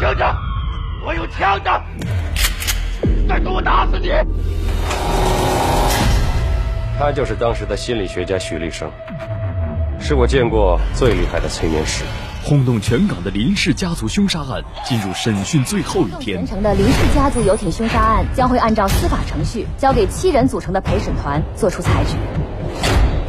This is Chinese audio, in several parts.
听着，我有枪的，再给我打死你！他就是当时的心理学家许立生，是我见过最厉害的催眠师。轰动全港的林氏家族凶杀案进入审讯最后一天。全城的林氏家族游艇凶杀案将会按照司法程序交给七人组成的陪审团作出裁决。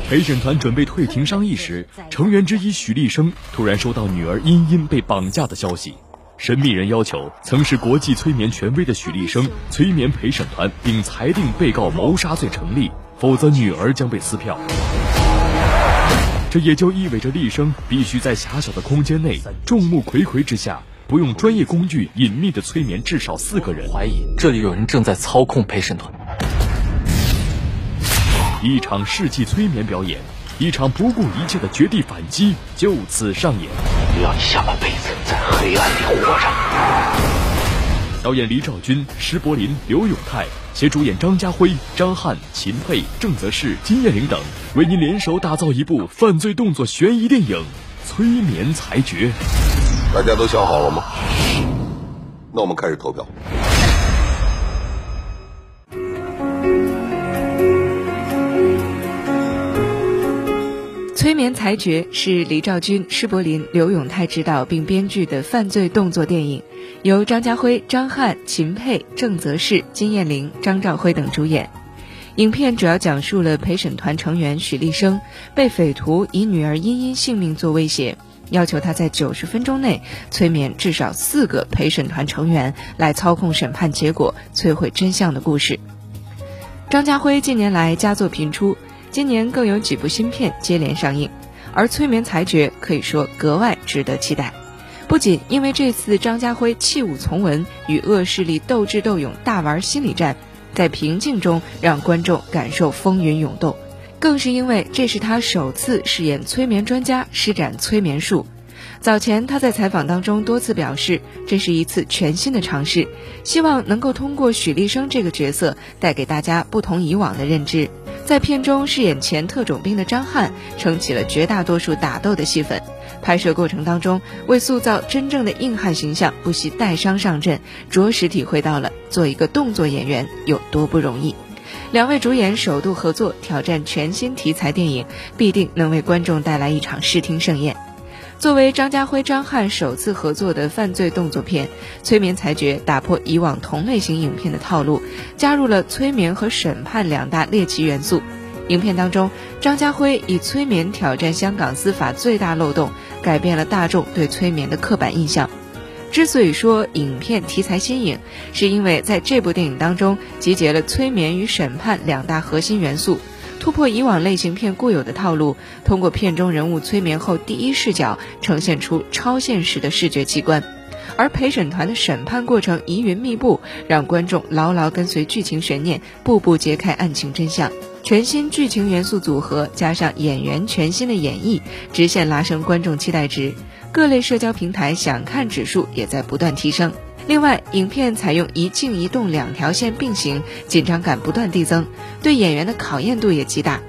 陪审团准备退庭商议时，成员之一许立生突然收到女儿茵茵被绑架的消息。神秘人要求曾是国际催眠权威的许立生催眠陪审团，并裁定被告谋杀罪成立，否则女儿将被撕票。这也就意味着厉生必须在狭小的空间内，众目睽睽之下，不用专业工具隐秘的催眠至少四个人。怀疑这里有人正在操控陪审团。一场世纪催眠表演，一场不顾一切的绝地反击就此上演。只要你下半辈子在黑暗里活着。导演黎兆军、施柏林、刘永泰，携主演张家辉、张翰、秦沛、郑则仕、金燕玲等，为您联手打造一部犯罪动作悬疑电影《催眠裁决》。大家都想好了吗？那我们开始投票。催眠裁决是黎兆军、施柏林、刘永泰执导并编剧的犯罪动作电影，由张家辉、张翰、秦沛、郑则仕、金燕玲、张兆辉等主演。影片主要讲述了陪审团成员许立生被匪徒以女儿茵茵性命做威胁，要求他在九十分钟内催眠至少四个陪审团成员来操控审判结果、摧毁真相的故事。张家辉近年来佳作频出。今年更有几部新片接连上映，而《催眠裁决》可以说格外值得期待。不仅因为这次张家辉弃武从文，与恶势力斗智斗勇，大玩心理战，在平静中让观众感受风云涌动，更是因为这是他首次饰演催眠专家，施展催眠术。早前他在采访当中多次表示，这是一次全新的尝试，希望能够通过许立生这个角色，带给大家不同以往的认知。在片中饰演前特种兵的张翰撑起了绝大多数打斗的戏份，拍摄过程当中为塑造真正的硬汉形象不惜带伤上阵，着实体会到了做一个动作演员有多不容易。两位主演首度合作挑战全新题材电影，必定能为观众带来一场视听盛宴。作为张家辉、张翰首次合作的犯罪动作片，《催眠裁决》打破以往同类型影片的套路，加入了催眠和审判两大猎奇元素。影片当中，张家辉以催眠挑战香港司法最大漏洞，改变了大众对催眠的刻板印象。之所以说影片题材新颖，是因为在这部电影当中集结了催眠与审判两大核心元素。突破以往类型片固有的套路，通过片中人物催眠后第一视角呈现出超现实的视觉奇观，而陪审团的审判过程疑云密布，让观众牢牢跟随剧情悬念，步步揭开案情真相。全新剧情元素组合加上演员全新的演绎，直线拉升观众期待值，各类社交平台想看指数也在不断提升。另外，影片采用一静一动两条线并行，紧张感不断递增，对演员的考验度也极大。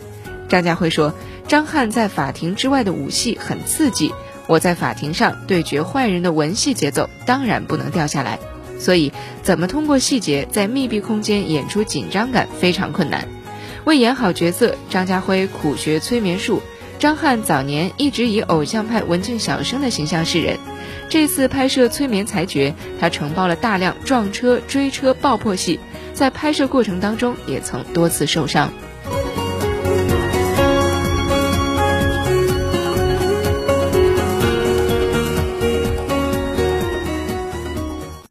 张家辉说：“张翰在法庭之外的武戏很刺激，我在法庭上对决坏人的文戏节奏当然不能掉下来，所以怎么通过细节在密闭空间演出紧张感非常困难。为演好角色，张家辉苦学催眠术。张翰早年一直以偶像派文静小生的形象示人。”这次拍摄《催眠裁决》，他承包了大量撞车、追车、爆破戏，在拍摄过程当中也曾多次受伤。